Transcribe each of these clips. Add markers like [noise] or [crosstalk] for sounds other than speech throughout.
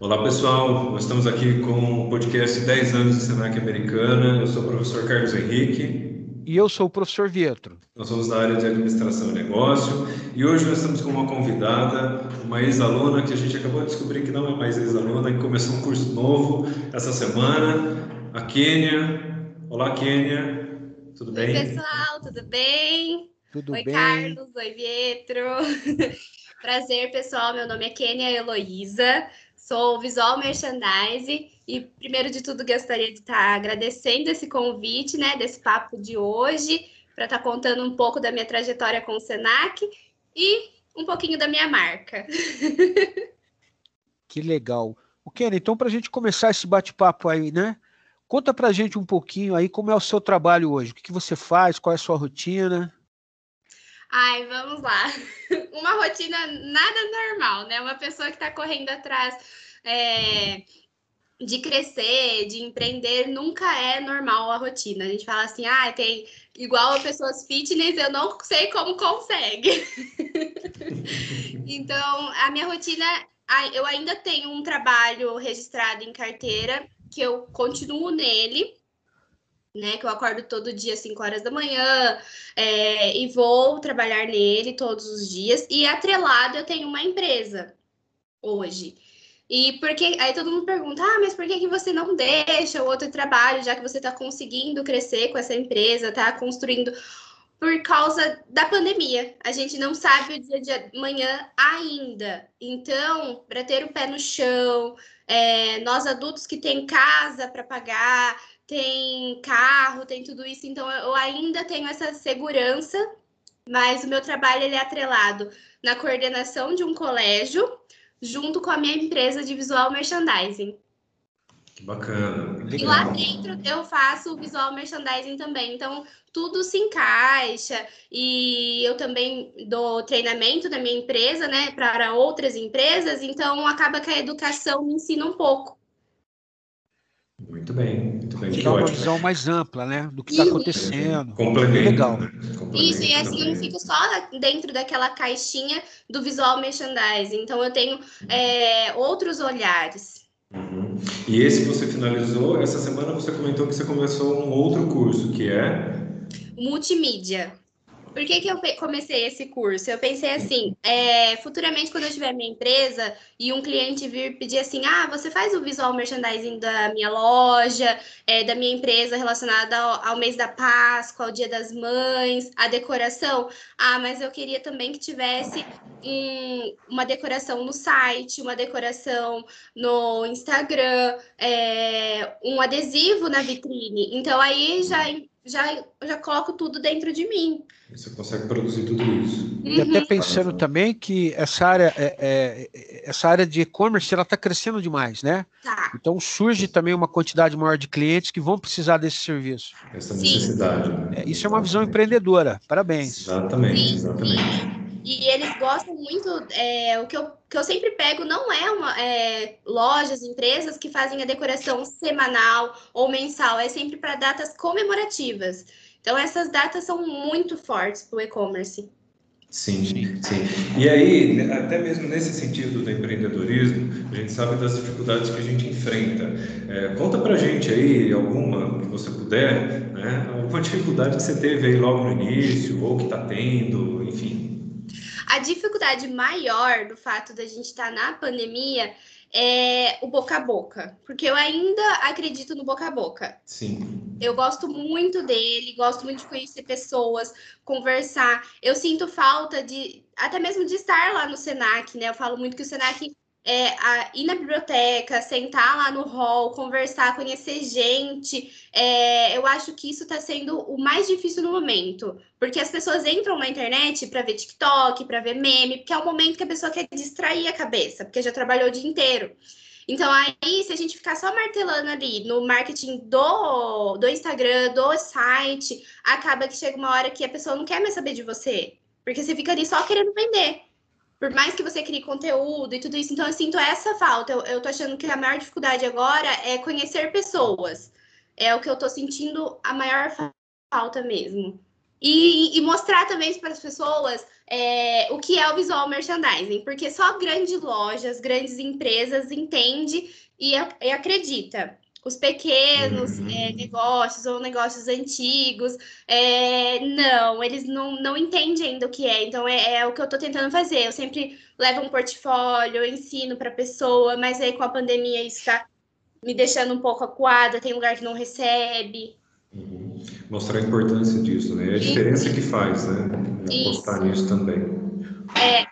Olá pessoal, nós estamos aqui com o podcast 10 anos de Senac Americana. Eu sou o professor Carlos Henrique. E eu sou o professor Vietro. Nós somos da área de administração e negócio e hoje nós estamos com uma convidada, uma ex-aluna que a gente acabou de descobrir que não é mais ex-aluna, que começou um curso novo essa semana, a Kênia. Olá, Kênia. Tudo bem? Oi, pessoal, tudo bem? Tudo oi, bem? Carlos. Oi, Vietro. [laughs] Prazer, pessoal. Meu nome é Kênia Heloísa. Sou visual merchandise e, primeiro de tudo, gostaria de estar agradecendo esse convite, né, desse papo de hoje, para estar contando um pouco da minha trajetória com o Senac e um pouquinho da minha marca. [laughs] Que legal. O Kenny, então, para a gente começar esse bate-papo aí, né? Conta para a gente um pouquinho aí como é o seu trabalho hoje, o que, que você faz, qual é a sua rotina? Ai, vamos lá. [laughs] Uma rotina nada normal, né? Uma pessoa que está correndo atrás é, de crescer, de empreender, nunca é normal a rotina. A gente fala assim, ah, tem igual pessoas fitness, eu não sei como consegue. [laughs] então, a minha rotina, eu ainda tenho um trabalho registrado em carteira, que eu continuo nele, né? Que eu acordo todo dia às 5 horas da manhã é, e vou trabalhar nele todos os dias. E atrelado eu tenho uma empresa hoje. E porque aí todo mundo pergunta: ah, mas por que, que você não deixa o outro trabalho, já que você está conseguindo crescer com essa empresa, está construindo? Por causa da pandemia. A gente não sabe o dia de amanhã ainda. Então, para ter o pé no chão, é, nós adultos que tem casa para pagar, tem carro, tem tudo isso, então eu ainda tenho essa segurança, mas o meu trabalho ele é atrelado na coordenação de um colégio, junto com a minha empresa de visual merchandising. Que bacana. Legal. E lá dentro eu faço visual merchandising também, então tudo se encaixa e eu também dou treinamento da minha empresa, né, para outras empresas, então acaba que a educação me ensina um pouco. Muito bem, muito bem. Que dá uma visão mais ampla, né? Do que está acontecendo. Complemento. Legal. Né? Isso, e assim, eu não fico só dentro daquela caixinha do visual merchandising. Então, eu tenho é, outros olhares. Uhum. E esse que você finalizou, essa semana você comentou que você começou um outro curso, que é? Multimídia. Por que, que eu comecei esse curso? Eu pensei assim, é, futuramente quando eu tiver minha empresa e um cliente vir pedir assim, ah, você faz o visual merchandising da minha loja, é, da minha empresa relacionada ao, ao, mês da Páscoa, ao Dia das Mães, a decoração. Ah, mas eu queria também que tivesse um, uma decoração no site, uma decoração no Instagram, é, um adesivo na vitrine. Então aí já já, já coloco tudo dentro de mim. Você consegue produzir tudo isso. E até uhum. pensando também que essa área, é, é, essa área de e-commerce ela está crescendo demais, né? Tá. Então surge também uma quantidade maior de clientes que vão precisar desse serviço. Essa necessidade. Né? É, isso é uma visão empreendedora. Parabéns. Exatamente, sim, exatamente. E eles gostam muito, é, o que eu, que eu sempre pego não é uma é, lojas, empresas que fazem a decoração semanal ou mensal, é sempre para datas comemorativas. Então, essas datas são muito fortes para o e-commerce. Sim, sim. E aí, até mesmo nesse sentido do empreendedorismo, a gente sabe das dificuldades que a gente enfrenta. É, conta pra gente aí alguma que você puder, né? Alguma dificuldade que você teve aí logo no início, ou que está tendo, enfim. A dificuldade maior do fato da gente estar tá na pandemia é o boca a boca, porque eu ainda acredito no boca a boca. Sim. Eu gosto muito dele, gosto muito de conhecer pessoas, conversar. Eu sinto falta de, até mesmo de estar lá no Senac, né? Eu falo muito que o Senac é, a, ir na biblioteca, sentar lá no hall, conversar, conhecer gente. É, eu acho que isso está sendo o mais difícil no momento, porque as pessoas entram na internet para ver TikTok, para ver meme, porque é o momento que a pessoa quer distrair a cabeça, porque já trabalhou o dia inteiro. Então, aí, se a gente ficar só martelando ali no marketing do, do Instagram, do site, acaba que chega uma hora que a pessoa não quer mais saber de você, porque você fica ali só querendo vender por mais que você crie conteúdo e tudo isso, então eu sinto essa falta. Eu, eu tô achando que a maior dificuldade agora é conhecer pessoas. É o que eu tô sentindo a maior falta mesmo. E, e mostrar também para as pessoas é, o que é o visual merchandising, porque só grandes lojas, grandes empresas entendem e, e acredita. Os pequenos uhum. é, negócios ou negócios antigos, é, não, eles não, não entendem ainda o que é. Então, é, é o que eu estou tentando fazer. Eu sempre levo um portfólio, ensino para a pessoa, mas aí com a pandemia isso está me deixando um pouco acuada, tem lugar que não recebe. Uhum. Mostrar a importância disso, né? A diferença que faz, né? Apostar nisso também. É,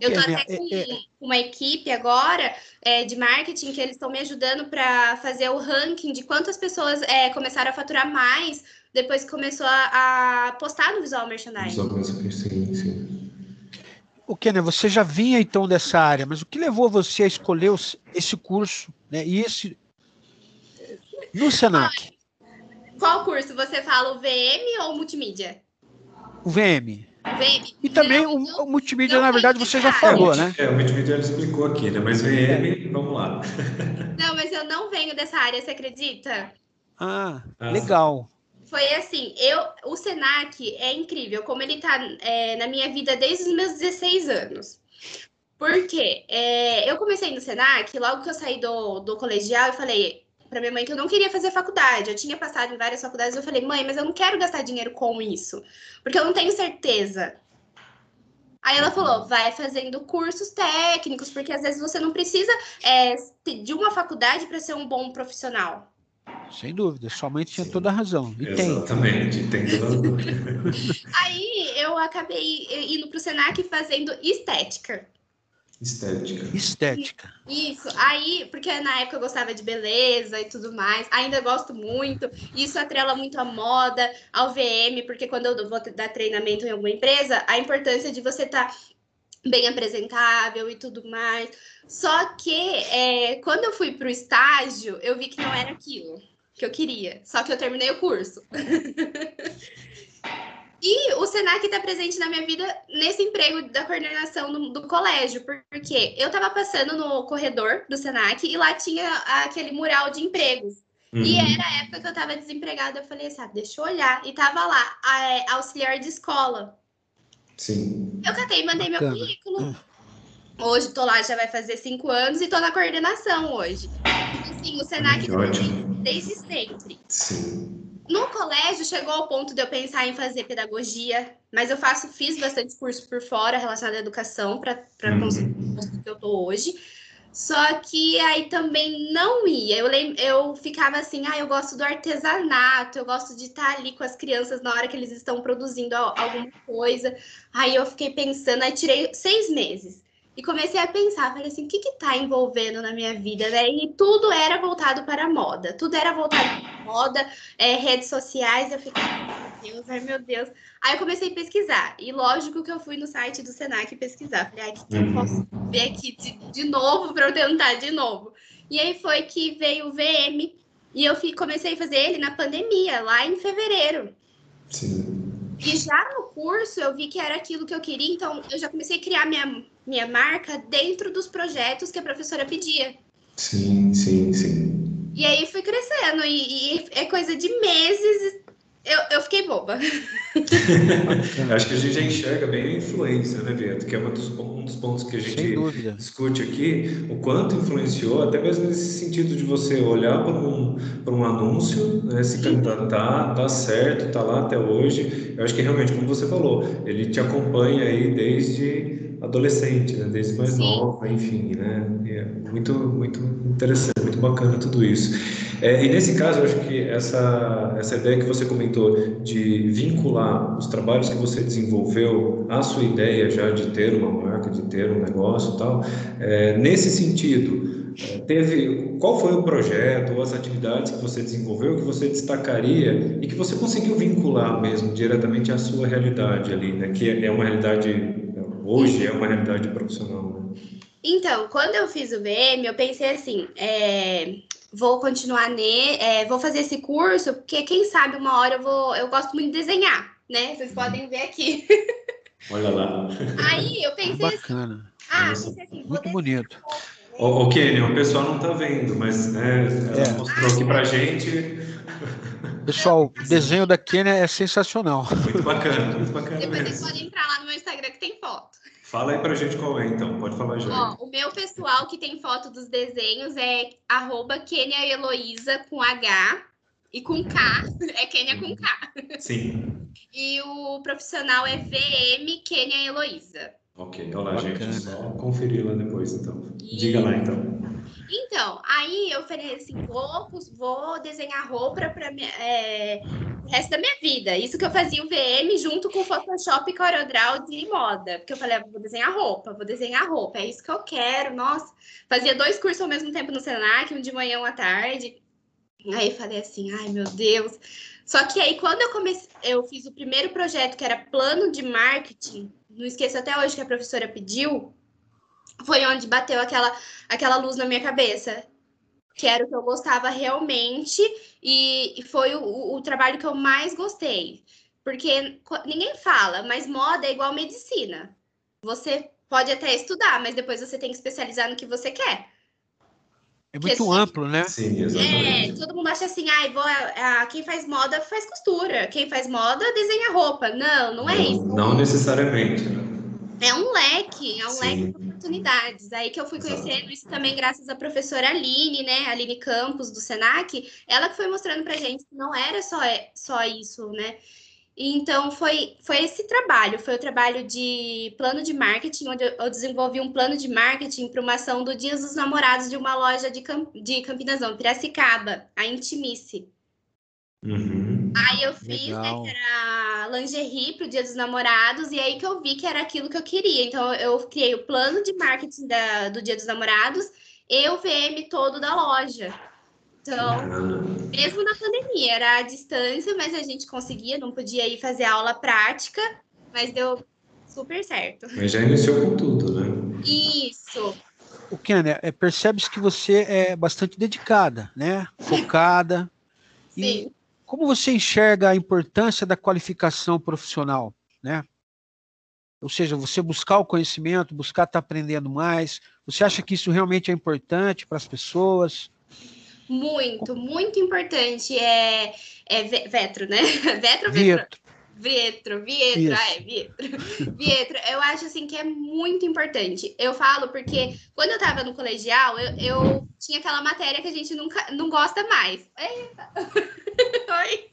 eu estou até com é, é... uma equipe agora é, de marketing que eles estão me ajudando para fazer o ranking de quantas pessoas é, começaram a faturar mais depois que começou a, a postar no Visual Merchandising. Sim, sim. O que, né? Você já vinha então dessa área, mas o que levou você a escolher esse curso, né? E esse no Senac? Qual curso? Você fala o VM ou multimídia? O VM. VM. E também não, o, o, multimídia, na verdade, você já falou, né? É, o multimídia ele explicou aqui, né? Mas VM, vamos lá. Não, mas eu não venho dessa área, você acredita? Ah, ah legal. Foi assim, eu, o Senac é incrível, como ele tá é, na minha vida desde os meus 16 anos. Porque é, eu comecei no Senac, logo que eu saí do, do colegial, eu falei, para minha mãe que eu não queria fazer faculdade. Eu tinha passado em várias faculdades, eu falei, mãe, mas eu não quero gastar dinheiro com isso, porque eu não tenho certeza. Aí ela falou, vai fazendo cursos técnicos, porque às vezes você não precisa é, de uma faculdade para ser um bom profissional. Sem dúvida, sua mãe tinha Sim. toda a razão. E Exatamente, tem, tem toda a razão. [laughs] Aí eu acabei indo para o Senac fazendo estética. Estética. Estética. Isso. Aí, porque na época eu gostava de beleza e tudo mais, ainda gosto muito. Isso atrela muito a moda, ao VM, porque quando eu vou dar treinamento em alguma empresa, a importância de você estar tá bem apresentável e tudo mais. Só que é, quando eu fui para o estágio, eu vi que não era aquilo que eu queria. Só que eu terminei o curso. [laughs] E o Senac está presente na minha vida nesse emprego da coordenação do, do colégio, porque eu estava passando no corredor do Senac e lá tinha aquele mural de empregos. Uhum. E era a época que eu estava desempregada. Eu falei ah, deixa eu olhar. E tava lá, a, é, auxiliar de escola. Sim. Eu catei e mandei Bacana. meu currículo. Hoje estou lá, já vai fazer cinco anos e estou na coordenação hoje. Assim, o Senac tá desde sempre. Sim. No colégio chegou ao ponto de eu pensar em fazer pedagogia, mas eu faço, fiz bastante curso por fora relacionado à educação para uhum. conseguir o que eu tô hoje. Só que aí também não ia. Eu, eu ficava assim, ah, eu gosto do artesanato, eu gosto de estar ali com as crianças na hora que eles estão produzindo alguma coisa. Aí eu fiquei pensando, aí tirei seis meses. E comecei a pensar, falei assim, o que que tá envolvendo na minha vida, né? E tudo era voltado para a moda, tudo era voltado para moda, é, redes sociais, eu fiquei, meu Deus, ai meu Deus. Aí eu comecei a pesquisar, e lógico que eu fui no site do Senac pesquisar, falei, ai, o que, que eu uhum. posso ver aqui de, de novo para eu tentar de novo? E aí foi que veio o VM, e eu fui, comecei a fazer ele na pandemia, lá em fevereiro. Sim. E já no curso eu vi que era aquilo que eu queria, então eu já comecei a criar minha, minha marca dentro dos projetos que a professora pedia. Sim, sim, sim. E aí fui crescendo, e, e é coisa de meses eu, eu fiquei boba. [laughs] Acho que a gente já enxerga bem a influência, né, Vitor? Que é um dos, um dos pontos que a gente discute aqui, o quanto influenciou, até mesmo nesse sentido de você olhar para um, para um anúncio, né, se candidatar, dá certo, está lá até hoje. Eu acho que realmente, como você falou, ele te acompanha aí desde adolescente, né, desde mais Sim. nova, enfim, né? É muito, muito interessante, muito bacana tudo isso. É, e nesse caso, eu acho que essa, essa ideia que você comentou de vincular os trabalhos que você desenvolveu à sua ideia já de ter uma marca, de ter um negócio e tal, é, nesse sentido, é, teve qual foi o projeto ou as atividades que você desenvolveu que você destacaria e que você conseguiu vincular mesmo diretamente à sua realidade ali, né? Que é uma realidade hoje é uma realidade profissional. Né? Então, quando eu fiz o VM, eu pensei assim, é, vou continuar ne, é, vou fazer esse curso, porque quem sabe uma hora eu vou, eu gosto muito de desenhar, né? Vocês podem ver aqui. Olha lá. Aí eu pensei Bacana. assim, ah, pensei assim, muito bonito. O, o Kenny, o pessoal não está vendo, mas né, ela é. mostrou aqui para gente. Pessoal, o desenho da Kênia é sensacional. Muito bacana, muito bacana. Depois vocês podem entrar lá no meu Instagram que tem foto. Fala aí pra gente qual é, então. Pode falar já. Ó, o meu pessoal que tem foto dos desenhos é arroba Heloísa com H e com K. [laughs] É Kênia com K. Sim. E o profissional é VM Kênia Heloísa. Ok, olha lá, gente. Só conferir lá depois, então. E... Diga lá, então. Então, aí eu falei assim, vou, vou desenhar roupa para é, o resto da minha vida. Isso que eu fazia o VM junto com Photoshop e CorelDRAW de moda. Porque eu falei, ah, vou desenhar roupa, vou desenhar roupa, é isso que eu quero. Nossa, fazia dois cursos ao mesmo tempo no Senac, um de manhã e um à tarde. Aí falei assim, ai meu Deus. Só que aí quando eu comecei, eu fiz o primeiro projeto que era plano de marketing, não esqueço até hoje que a professora pediu, foi onde bateu aquela, aquela luz na minha cabeça. Que era o que eu gostava realmente, e, e foi o, o trabalho que eu mais gostei. Porque ninguém fala, mas moda é igual medicina. Você pode até estudar, mas depois você tem que especializar no que você quer. É muito Porque, amplo, né? Sim, exatamente. É, todo mundo acha assim, ah, vou, ah, quem faz moda faz costura, quem faz moda desenha roupa. Não, não é não, isso. Não necessariamente, né? É um leque, é Sim. leque de oportunidades. Aí que eu fui conhecendo isso também graças à professora Aline, né? Aline Campos, do Senac. Ela que foi mostrando pra gente que não era só, só isso, né? Então, foi, foi esse trabalho, foi o trabalho de plano de marketing, onde eu desenvolvi um plano de marketing para uma ação do Dias dos Namorados de uma loja de, Camp, de Campinas, não, Piracicaba, a Intimice. Uhum. Aí eu fiz, né, que era lingerie para o Dia dos Namorados, e aí que eu vi que era aquilo que eu queria. Então, eu criei o plano de marketing da, do Dia dos Namorados e o VM todo da loja. Então, mesmo na pandemia, era à distância, mas a gente conseguia, não podia ir fazer aula prática, mas deu super certo. Mas já iniciou com tudo, né? Isso. O Kenia, é, percebe-se que você é bastante dedicada, né? Focada. Sim. E como você enxerga a importância da qualificação profissional, né? Ou seja, você buscar o conhecimento, buscar estar aprendendo mais. Você acha que isso realmente é importante para as pessoas? Muito, muito importante. É, é vetro, né? [laughs] Vetro, vetro. Vietro, Vietro, ah, é, Vietro. [laughs] Vietro, eu acho assim que é muito importante. Eu falo porque quando eu tava no colegial, eu, eu tinha aquela matéria que a gente nunca não gosta mais. [laughs] Oi.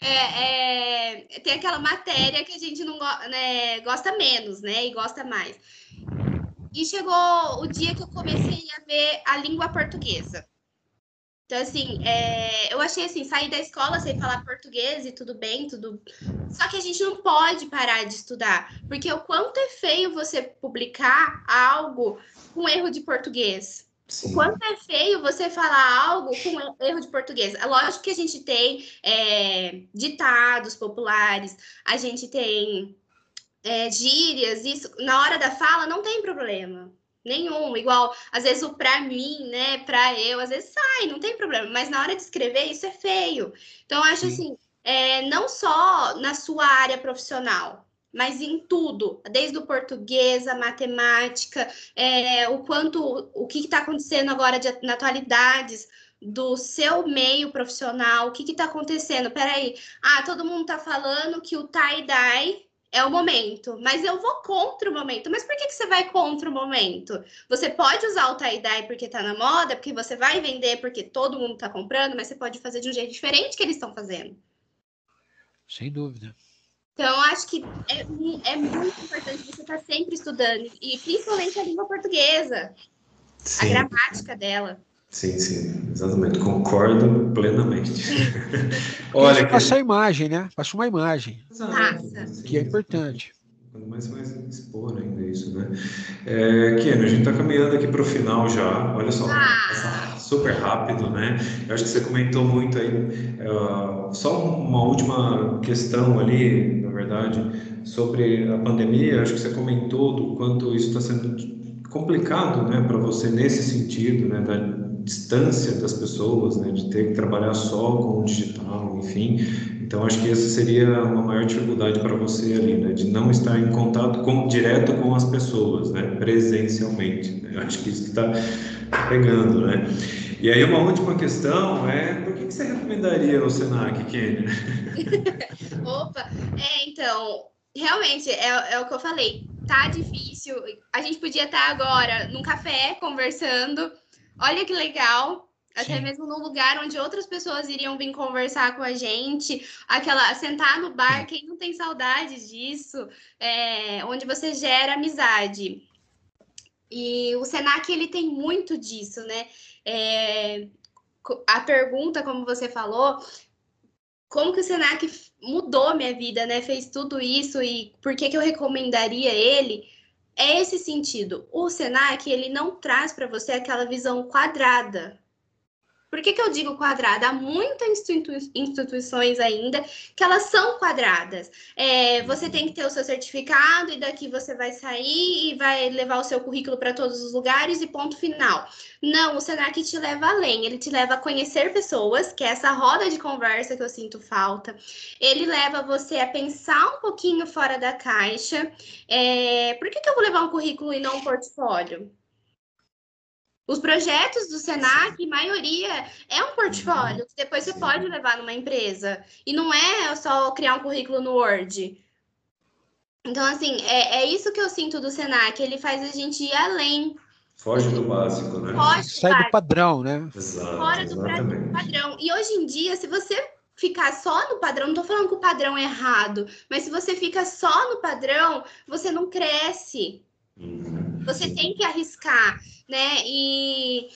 É, é, tem aquela matéria que a gente não né, gosta menos, né? E gosta mais. E chegou o dia que eu comecei a ver a língua portuguesa. Então, assim, é, eu achei assim, sair da escola sem falar português e tudo bem, tudo. Só que a gente não pode parar de estudar, porque o quanto é feio você publicar algo com erro de português. Sim. O quanto é feio você falar algo com erro de português. É lógico que a gente tem é, ditados populares, a gente tem é, gírias, isso na hora da fala não tem problema nenhum. Igual, às vezes o pra mim, né, pra eu, às vezes sai, não tem problema, mas na hora de escrever isso é feio. Então, eu acho Sim. assim, é, não só na sua área profissional, mas em tudo, desde o português, a matemática, é, o quanto, o que está acontecendo agora de, na atualidades do seu meio profissional, o que está acontecendo? Peraí, ah, todo mundo está falando que o tie-dye é o momento, mas eu vou contra o momento. Mas por que, que você vai contra o momento? Você pode usar o tie-dye porque tá na moda, porque você vai vender porque todo mundo tá comprando, mas você pode fazer de um jeito diferente que eles estão fazendo. Sem dúvida. Então, acho que é, é muito importante você estar tá sempre estudando, e principalmente a língua portuguesa, Sim. a gramática dela. Sim, sim, exatamente, concordo plenamente. [laughs] Olha, passa a imagem, né? Passa uma imagem. Passa. Que é importante. Quando mais vai expor ainda isso, né? É, Ken, a gente está caminhando aqui para o final já. Olha só, ah. super rápido, né? Eu acho que você comentou muito aí. Uh, só uma última questão ali, na verdade, sobre a pandemia. Eu acho que você comentou do quanto isso está sendo complicado, né, para você nesse sentido, né, da, distância das pessoas, né, de ter que trabalhar só com o digital, enfim. Então, acho que essa seria uma maior dificuldade para você ali, né, de não estar em contato com, direto com as pessoas, né, presencialmente. Né? Acho que isso está pegando, né. E aí, uma última questão é, por que, que você recomendaria o Senac, Kênia? [laughs] Opa, é, então, realmente, é, é o que eu falei, tá difícil, a gente podia estar agora num café conversando, olha que legal, até Sim. mesmo num lugar onde outras pessoas iriam vir conversar com a gente, aquela sentar no bar, quem não tem saudade disso, é, onde você gera amizade. E o Senac ele tem muito disso, né? É, a pergunta, como você falou, como que o Senac mudou minha vida, né? Fez tudo isso e por que, que eu recomendaria ele? É esse sentido. O Senac, ele não traz para você aquela visão quadrada por que, que eu digo quadrada? Há muitas instituições ainda que elas são quadradas. É, você tem que ter o seu certificado e daqui você vai sair e vai levar o seu currículo para todos os lugares e ponto final. Não, o Senac te leva além, ele te leva a conhecer pessoas, que é essa roda de conversa que eu sinto falta. Ele leva você a pensar um pouquinho fora da caixa. É, por que, que eu vou levar um currículo e não um portfólio? Os projetos do Senac, maioria, é um portfólio que depois você pode levar numa empresa. E não é só criar um currículo no Word. Então, assim, é, é isso que eu sinto do Senac. Ele faz a gente ir além. Foge do básico, né? Foge Sai do, do padrão, né? Exato, Fora do padrão. E hoje em dia, se você ficar só no padrão, não tô falando que o padrão é errado, mas se você fica só no padrão, você não cresce. Uhum. Você tem que arriscar né? E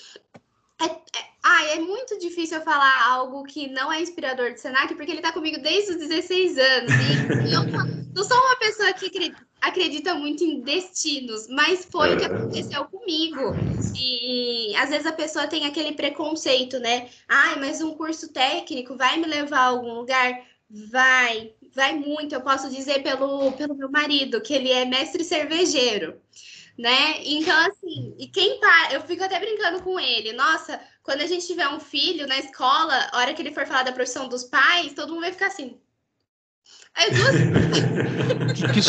é, é, ah, é muito difícil eu falar algo que não é inspirador de Senac, porque ele está comigo desde os 16 anos. E eu não sou uma pessoa que acredita muito em destinos, mas foi o que aconteceu comigo. E às vezes a pessoa tem aquele preconceito, né? Ai, mas um curso técnico vai me levar a algum lugar? Vai, vai muito. Eu posso dizer pelo, pelo meu marido, que ele é mestre cervejeiro né? Então, assim, e quem para, eu fico até brincando com ele, nossa, quando a gente tiver um filho na escola, a hora que ele for falar da profissão dos pais, todo mundo vai ficar assim. Aí duas...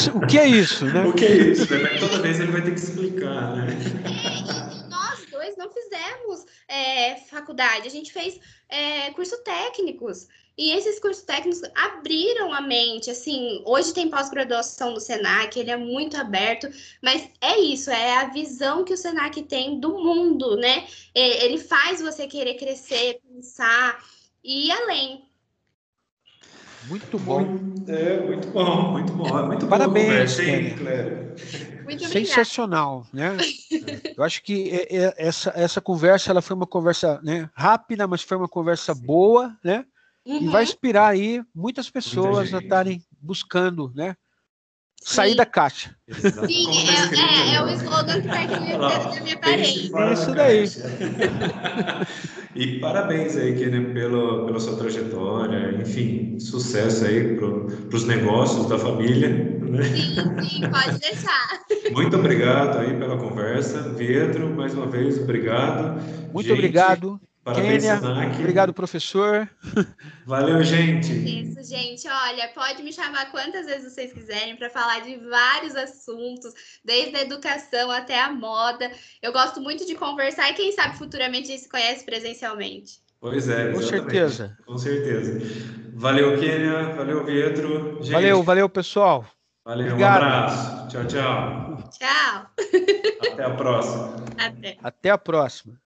[laughs] o que é isso, né? O que é isso, né? Toda vez ele vai ter que explicar, né? É, e nós dois não fizemos é, faculdade, a gente fez é, curso técnicos. E esses cursos técnicos abriram a mente, assim, hoje tem pós-graduação no Senac, ele é muito aberto, mas é isso, é a visão que o Senac tem do mundo, né? Ele faz você querer crescer, pensar e ir além. Muito bom. é, muito bom, muito bom. É muito Parabéns, Muito Sensacional, né? Eu acho que é, é, essa, essa conversa ela foi uma conversa né, rápida, mas foi uma conversa boa, né? Uhum. E vai inspirar aí muitas pessoas a estarem buscando, né? Sair da caixa. Sim, é, é, é, o slogan que está aqui na minha parede. É isso daí. [laughs] e parabéns aí, Kenny, pelo, pela sua trajetória, enfim, sucesso aí para os negócios da família. Né? Sim, sim, pode deixar. [laughs] Muito obrigado aí pela conversa. Pedro, mais uma vez, obrigado. Muito Gente, obrigado. Parabéns, Kênia, obrigado, professor. [laughs] Valeu, gente. Isso, gente. Olha, pode me chamar quantas vezes vocês quiserem para falar de vários assuntos, desde a educação até a moda. Eu gosto muito de conversar e quem sabe futuramente a gente se conhece presencialmente. Pois é, exatamente. Com certeza. Com certeza. Valeu, Kênia. Valeu, Pietro. Gente, valeu, valeu, pessoal. Valeu, Obrigado. um abraço. Tchau, tchau. Tchau. Até a próxima. Até. Até a próxima.